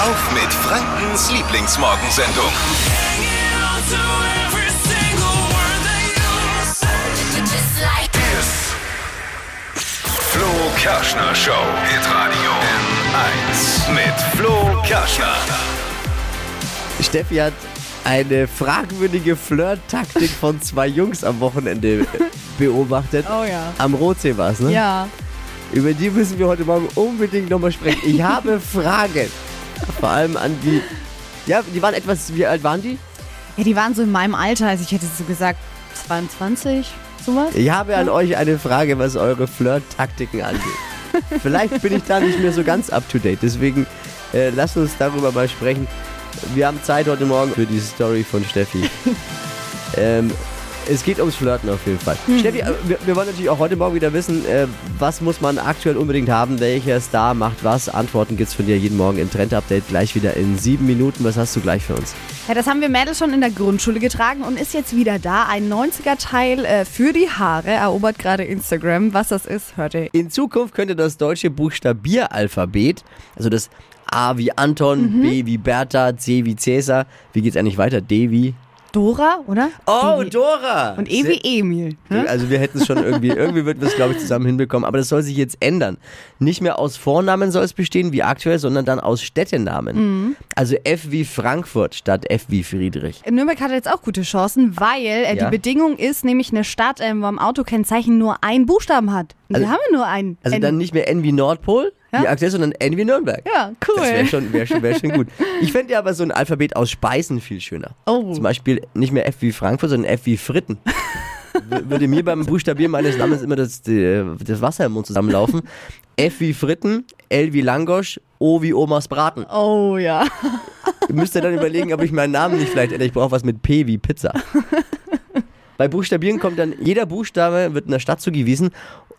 auf mit Frankens Lieblingsmorgensendung. Flo Kerschner Show. Hitradio N1 mit Flo Kerschner. Steffi hat eine fragwürdige Flirt-Taktik von zwei Jungs am Wochenende beobachtet. Oh ja. Am Rotsee war es, ne? Ja. Über die müssen wir heute Morgen unbedingt nochmal sprechen. Ich habe Fragen. Vor allem an die. Ja, die waren etwas. Wie alt waren die? Ja, die waren so in meinem Alter, also ich hätte so gesagt 22, sowas. Ich habe an euch eine Frage, was eure Flirt-Taktiken angeht. Vielleicht bin ich da nicht mehr so ganz up to date. Deswegen äh, lasst uns darüber mal sprechen. Wir haben Zeit heute Morgen für die Story von Steffi. ähm, es geht ums Flirten auf jeden Fall. Steffi, äh, wir, wir wollen natürlich auch heute Morgen wieder wissen, äh, was muss man aktuell unbedingt haben, welcher Star macht was. Antworten gibt's von dir jeden Morgen im Trend-Update gleich wieder in sieben Minuten. Was hast du gleich für uns? Ja, das haben wir Mädels schon in der Grundschule getragen und ist jetzt wieder da. Ein 90er-Teil äh, für die Haare erobert gerade Instagram. Was das ist, hört ihr. In Zukunft könnte das deutsche Buchstabieralphabet, also das A wie Anton, B wie Bertha, C wie Cäsar, wie geht's eigentlich weiter? D wie? Dora, oder? Oh, E wie- Dora! Und E wie Emil. Ne? Also wir hätten es schon irgendwie, irgendwie wird wir es glaube ich zusammen hinbekommen, aber das soll sich jetzt ändern. Nicht mehr aus Vornamen soll es bestehen wie aktuell, sondern dann aus Städtenamen. Mhm. Also F wie Frankfurt statt F wie Friedrich. Nürnberg hat jetzt auch gute Chancen, weil äh, Ja. die Bedingung ist nämlich eine Stadt, ähm, wo am Autokennzeichen nur einen Buchstaben hat. Und Also- wir haben ja nur einen. Also N. dann nicht mehr N wie Nordpol, Ja. wie aktuell, sondern N wie Nürnberg. Ja, cool. Das wäre schon, wär schon, wär schon gut. Ich fände ja aber so ein Alphabet aus Speisen viel schöner. Oh. Zum Beispiel nicht mehr F wie Frankfurt, sondern F wie Fritten. Würde mir beim Buchstabieren meines Namens immer das, das Wasser im Mund zusammenlaufen. F wie Fritten, L wie Langosch, O wie Omas Braten. Oh ja. Ihr müsst ja dann überlegen, ob ich meinen Namen nicht vielleicht ändere. Ich brauche was mit P wie Pizza. Bei Buchstabieren kommt dann, jeder Buchstabe wird einer Stadt zugewiesen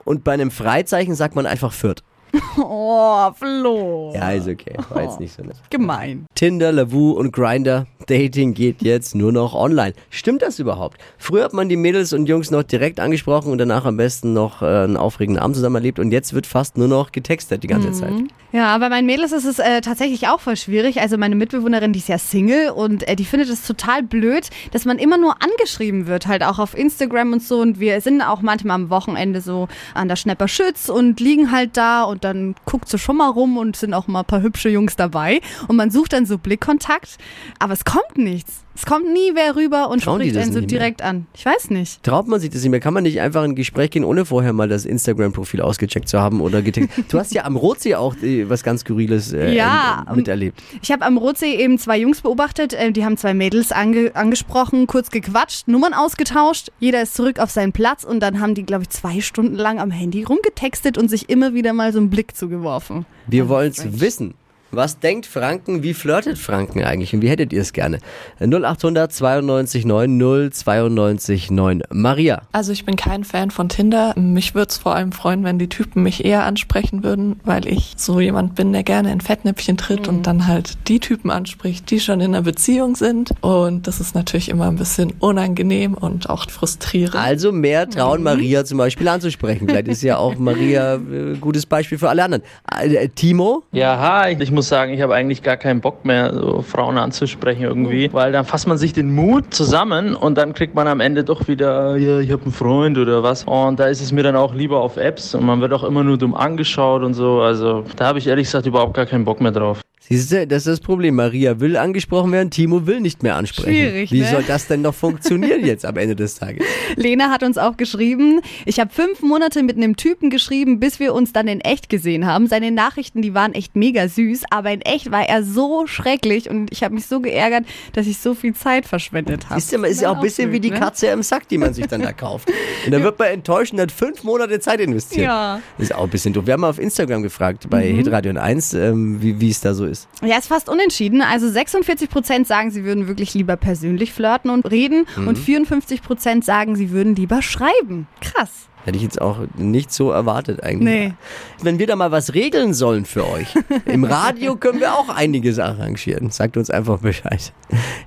und bei einem Freizeichen sagt man einfach Fürth. Oh, Flo. Ja, ist okay. War jetzt nicht so nett. Gemein. Tinder, Lavu und Grinder. Dating geht jetzt nur noch online. Stimmt das überhaupt? Früher hat man die Mädels und Jungs noch direkt angesprochen und danach am besten noch äh, einen aufregenden Abend zusammen erlebt und jetzt wird fast nur noch getextet die ganze Zeit. Ja, bei meinen Mädels ist es äh, tatsächlich auch voll schwierig. Also meine Mitbewohnerin, die ist ja Single und äh, die findet es total blöd, dass man immer nur angeschrieben wird, halt auch auf Instagram und so. Und wir sind auch manchmal am Wochenende so an der Schnepperschütz und liegen halt da und dann guckt sie schon mal rum und sind auch mal ein paar hübsche Jungs dabei. Und man sucht dann so Blickkontakt, aber es kommt nichts. Es kommt nie wer rüber und Trauen spricht einen so direkt an. Ich weiß nicht. Traut man sich das nicht mehr? Kann man nicht einfach in ein Gespräch gehen, ohne vorher mal das Instagram-Profil ausgecheckt zu haben oder getextet? Du hast ja am Rotsee auch äh, was ganz Skurriles äh, Ja, ähm, miterlebt. Ich habe am Rotsee eben zwei Jungs beobachtet, äh, die haben zwei Mädels ange angesprochen, kurz gequatscht, Nummern ausgetauscht, jeder ist zurück auf seinen Platz und dann haben die, glaube ich, zwei Stunden lang am Handy rumgetextet und sich immer wieder mal so einen Blick zugeworfen. Wir wollen es wissen. Was denkt Franken? Wie flirtet Franken eigentlich? Und wie hättet ihr es gerne? 0800 92 9 092 9. Maria. Also ich bin kein Fan von Tinder. Mich würde es vor allem freuen, wenn die Typen mich eher ansprechen würden, weil ich so jemand bin, der gerne in Fettnäpfchen tritt und dann halt die Typen anspricht, die schon in einer Beziehung sind. Und das ist natürlich immer ein bisschen unangenehm und auch frustrierend. Also mehr trauen, Maria zum Beispiel anzusprechen. Vielleicht ist ja auch Maria äh, gutes Beispiel für alle anderen. Äh, Timo? Ja, hi. Ich muss sagen, ich habe eigentlich gar keinen Bock mehr, so Frauen anzusprechen irgendwie, weil dann fasst man sich den Mut zusammen und dann kriegt man am Ende doch wieder, ja, ich habe einen Freund oder was. Und da ist es mir dann auch lieber auf Apps und man wird auch immer nur dumm angeschaut und so. Also da habe ich ehrlich gesagt überhaupt gar keinen Bock mehr drauf. Siehst du, das ist das Problem. Maria will angesprochen werden, Timo will nicht mehr ansprechen. Schwierig, Wie ne? soll das denn noch funktionieren jetzt am Ende des Tages? Lena hat uns auch geschrieben, ich habe fünf Monate mit einem Typen geschrieben, bis wir uns dann in echt gesehen haben. Seine Nachrichten, die waren echt mega süß, aber in echt war er so schrecklich und ich habe mich so geärgert, dass ich so viel Zeit verschwendet habe. Ist ja, ist ja auch ein bisschen wie die Katze im Sack, die man sich dann da kauft. Und dann wird man enttäuscht und hat fünf Monate Zeit investiert. Ja. Ist auch ein bisschen doof. Wir haben mal auf Instagram gefragt, bei Hitradio 1, ähm, wie es da so ist. Ja, ist fast unentschieden. Also 46 Prozent sagen, sie würden wirklich lieber persönlich flirten und reden und 54 Prozent sagen, sie würden lieber schreiben. Krass. Hätte ich jetzt auch nicht so erwartet eigentlich. Nee. Wenn wir da mal was regeln sollen für euch, im Radio können wir auch einiges arrangieren. Sagt uns einfach Bescheid.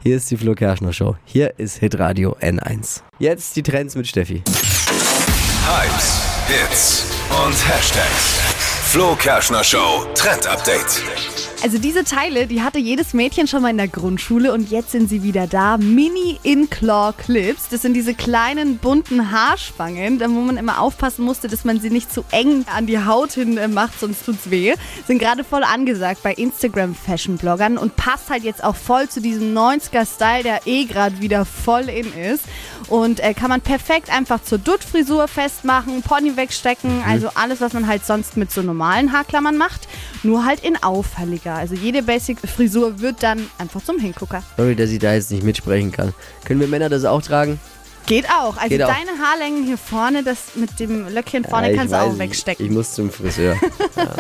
Hier ist die Flo Kerschner Show. Hier ist Hitradio N1. Jetzt die Trends mit Steffi. Hypes, Hits und Hashtags. Flo Kerschner Show Trend Update. Also diese Teile, die hatte jedes Mädchen schon mal in der Grundschule und jetzt sind sie wieder da. Mini In-Claw Clips. Das sind diese kleinen bunten Haarspangen, wo man immer aufpassen musste, dass man sie nicht zu eng an die Haut hin äh, macht, sonst tut's weh. Sind gerade voll angesagt bei Instagram Fashion Bloggern und passt halt jetzt auch voll zu diesem 90er Style, der eh gerade wieder voll in ist. Und äh, kann man perfekt einfach zur Dutt-Frisur festmachen, Pony wegstecken, also alles, was man halt sonst mit so normalen Haarklammern macht, nur halt in auffälliger. Also jede Basic-Frisur wird dann einfach zum Hingucker. Sorry, dass ich da jetzt nicht mitsprechen kann. Können wir Männer das auch tragen? Geht auch. Also Geht auch. deine Haarlängen hier vorne, das mit dem Löckchen vorne Ja, ich kannst du auch ich- wegstecken. Ich muss zum Friseur.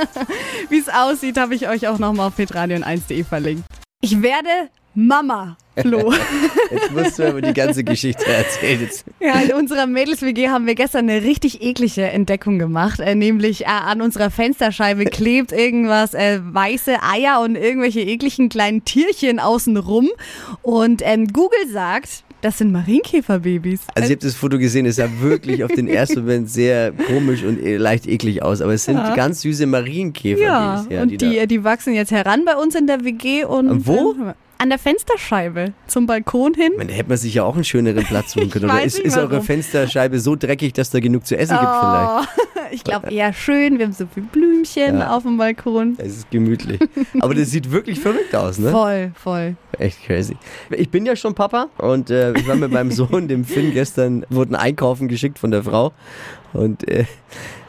Wie es aussieht, habe ich euch auch nochmal auf hitradio1.de verlinkt. Ich werde Mama, Flo. Jetzt musst du aber die ganze Geschichte erzählen. Ja, in unserer Mädels-WG haben wir gestern eine richtig eklige Entdeckung gemacht. Äh, nämlich äh, an unserer Fensterscheibe klebt irgendwas, äh, weiße Eier und irgendwelche ekligen kleinen Tierchen außen rum. Und ähm, Google sagt, das sind Marienkäferbabys. Also ich habe das Foto gesehen, es sah wirklich auf den ersten Moment sehr komisch und eh- leicht eklig aus. Aber es sind ganz süße Marienkäfer. ja, die, es- und die, da- äh, die wachsen jetzt heran bei uns in der WG. Und, Wo? An der Fensterscheibe zum Balkon hin. Da hätte man sich ja auch einen schöneren Platz suchen können. Oder ist, ist eure. Fensterscheibe so dreckig, dass da genug zu essen gibt vielleicht? Oh, ich glaube eher schön. Wir haben so viele Blümchen Ja. auf dem Balkon. Es ist gemütlich. Aber das sieht wirklich verrückt aus, ne? Voll, voll. Echt crazy. Ich bin ja schon Papa und äh, ich war mit meinem Sohn, dem Finn, gestern, wurden einkaufen geschickt von der Frau. Und äh,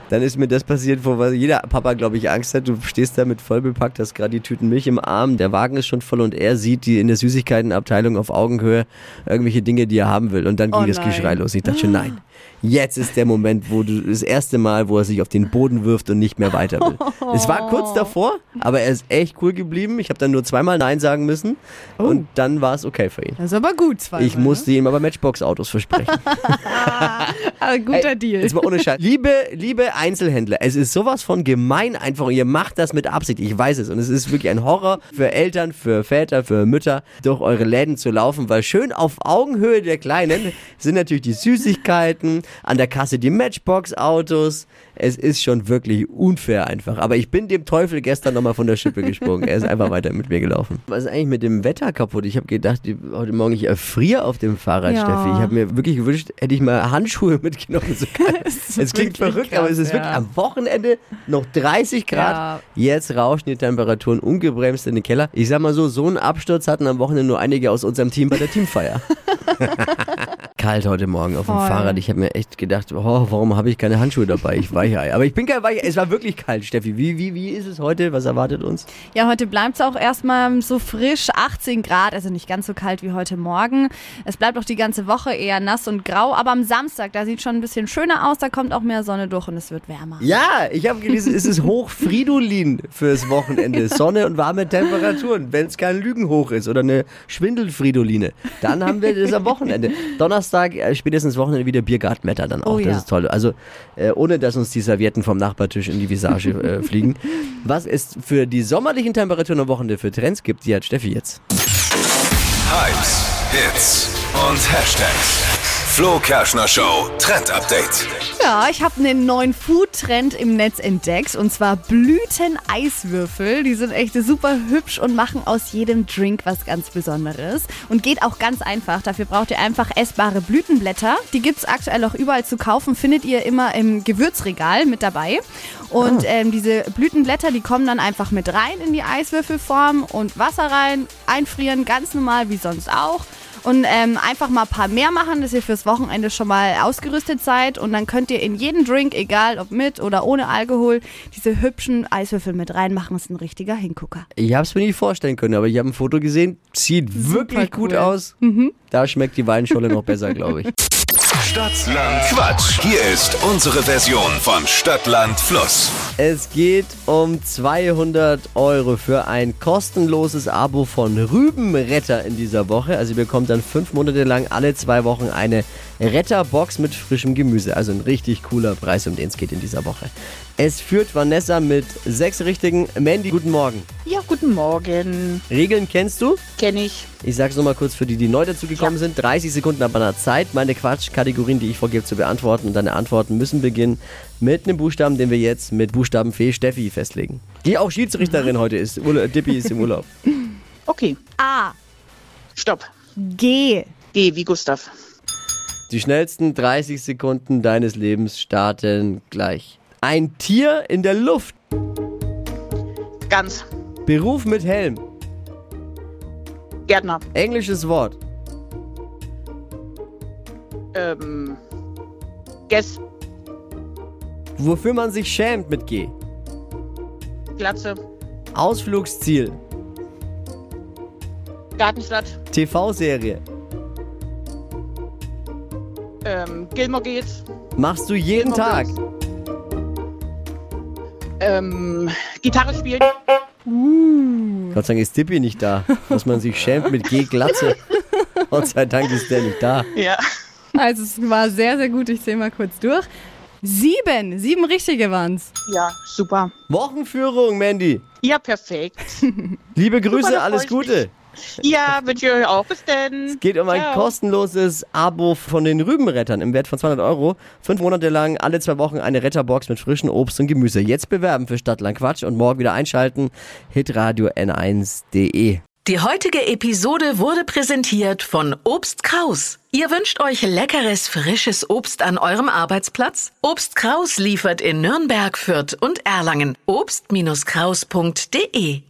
dann ist mir das passiert, wo jeder Papa, glaube ich, Angst hat. Du stehst da mit voll bepackt, hast gerade die Tüten Milch im Arm, der Wagen ist schon voll und er sieht die in der Süßigkeitenabteilung auf Augenhöhe irgendwelche Dinge, die er haben will. Und dann ging Oh das. Geschrei los. Ich dachte schon, nein. Jetzt ist der Moment, wo du das erste Mal, wo er sich auf den Boden wirft und nicht mehr weiter will. Es war kurz davor, aber er ist echt cool geblieben. Ich habe dann nur zweimal Nein sagen müssen und dann war es okay für ihn. Das ist aber gut, zweimal. Ich musste ihm aber Matchbox-Autos versprechen. Ne? Ah, guter Ey, Deal. Jetzt mal ohne Scheiß. Liebe, liebe Einzelhändler, es ist sowas von gemein einfach. und Ihr macht das mit Absicht. Ich weiß es. Und es ist wirklich ein Horror für Eltern, für Väter, für Mütter, durch eure Läden zu laufen, weil schön auf Augenhöhe der Kleinen sind natürlich die Süßigkeiten, an der Kasse die Matchbox-Autos. Es ist schon wirklich unfair einfach. Aber ich bin dem Teufel gestern nochmal von der Schippe gesprungen. Er ist einfach weiter mit mir gelaufen. Was ist eigentlich mit dem Wetter kaputt? Ich habe gedacht, heute Morgen ich erfriere auf dem Fahrrad, Ja. Steffi. Ich habe mir wirklich gewünscht, hätte ich mal Handschuhe mitgenommen. So es klingt verrückt, aber es ist krass, wirklich ja. am Wochenende noch 30 Grad. Ja. Jetzt rauschen die Temperaturen ungebremst in den Keller. Ich sag mal so, so einen Absturz hatten am Wochenende nur einige aus unserem Team bei der Teamfeier. Kalt heute Morgen auf dem Voll. Fahrrad. Ich habe mir echt gedacht, oh, warum habe ich keine Handschuhe dabei? Ich Weichei. Aber ich bin kein Weichei. Es war wirklich kalt, Steffi. Wie, wie, wie ist es heute? Was erwartet uns? Ja, heute bleibt es auch erstmal so frisch, 18 Grad, also nicht ganz so kalt wie heute Morgen. Es bleibt auch die ganze Woche eher nass und grau, aber am Samstag, da sieht schon ein bisschen schöner aus, da kommt auch mehr Sonne durch und es wird wärmer. Ja, ich habe gelesen, es ist hoch Fridolin fürs Wochenende. Sonne und warme Temperaturen, wenn es kein Lügenhoch ist oder eine Schwindelfridoline. Dann haben wir das am Wochenende. Donnerstag, äh, spätestens Wochenende wieder Biergartenwetter dann auch. Oh das ja. ist toll. Also äh, ohne, dass uns die Servietten vom Nachbartisch in die Visage äh, fliegen. Was es für die sommerlichen Temperaturen am Wochenende für Trends gibt, die hat Steffi jetzt. Hypes, Hits und Hashtags. Flo Kerschner Show Trend Update. Ja, ich habe einen neuen Food-Trend im Netz entdeckt und zwar Blüteneiswürfel. Die sind echt super hübsch und machen aus jedem Drink was ganz Besonderes. Und geht auch ganz einfach. Dafür braucht ihr einfach essbare Blütenblätter. Die gibt's aktuell auch überall zu kaufen. Findet ihr immer im Gewürzregal mit dabei. Und ähm, diese Blütenblätter, die kommen dann einfach mit rein in die Eiswürfelform und Wasser rein, einfrieren, ganz normal wie sonst auch. Und ähm, einfach mal ein paar mehr machen, dass ihr fürs Wochenende schon mal ausgerüstet seid. Und dann könnt ihr in jeden Drink, egal ob mit oder ohne Alkohol, diese hübschen Eiswürfel mit reinmachen. Ist ein richtiger Hingucker. Ich habe es mir nicht vorstellen können, aber ich habe ein Foto gesehen. Sieht wirklich gut cool. aus. Da schmeckt die Weinscholle noch besser, glaube ich. Stadtland Quatsch. Hier ist unsere Version von Stadtland Fluss. Es geht um 200 Euro für ein kostenloses Abo von Rübenretter in dieser Woche. Also ihr bekommt dann fünf Monate lang alle zwei Wochen eine Retterbox mit frischem Gemüse. Also ein richtig cooler Preis, um den es geht in dieser Woche. Es führt Vanessa mit sechs richtigen. Mandy, guten Morgen. Ja, guten Morgen. Regeln kennst du? Kenne ich. Ich sag's nochmal kurz für die, die neu dazugekommen sind. 30 Sekunden ab einer Zeit, meine Quatschkategorien, die ich vorgebe, zu beantworten. Und deine Antworten müssen beginnen mit einem Buchstaben, den wir jetzt mit Buchstabenfee Steffi festlegen. Die auch Schiedsrichterin heute ist. Urla Dippi ist im Urlaub. Okay, A. stopp. G. G wie Gustav. Die schnellsten 30 Sekunden deines Lebens starten gleich. Ein Tier in der Luft. Ganz. Beruf mit Helm. Gärtner. Englisches Wort. Ähm. Guess. Wofür man sich schämt mit G. Glatze. Ausflugsziel. Gartenstadt. TV-Serie. Ähm. Gilmore geht's. Machst du jeden Gilmore Tag. Ähm. Gitarre spielen. Gott sei Dank ist Dippi nicht da. Dass man sich schämt mit G Glatze. Gott sei Dank ist der nicht da. Ja. Also es war sehr, sehr gut. Ich sehe mal kurz durch. Sieben. Sieben richtige waren's. Ja, super. Wochenführung, Mandy. Ja, perfekt. Liebe Grüße, Super, alles Gute. Ja, wünsche ich euch auch. Bis denn. Geht um ein Ciao. kostenloses Abo von den Rübenrettern im Wert von 200 Euro. Fünf Monate lang, alle zwei Wochen eine Retterbox mit frischem Obst und Gemüse. Jetzt bewerben für Stadtland Quatsch und morgen wieder einschalten. hitradio n1.de. Die heutige Episode wurde präsentiert von Obst Kraus. Ihr wünscht euch leckeres, frisches Obst an eurem Arbeitsplatz? Obst Kraus liefert in Nürnberg, Fürth und Erlangen. Obst-Kraus.de